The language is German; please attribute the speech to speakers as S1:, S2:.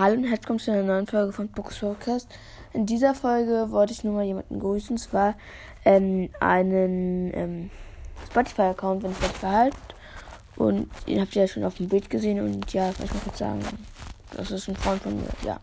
S1: Hallo und herzlich willkommen zu einer neuen Folge von Books Podcast. In dieser Folge wollte ich nur mal jemanden grüßen, und zwar ähm, einen ähm, Spotify-Account, wenn Spotify halt. Und den habt ihr ja schon auf dem Bild gesehen und ja, ich mal kurz sagen. Das ist ein Freund von mir, ja.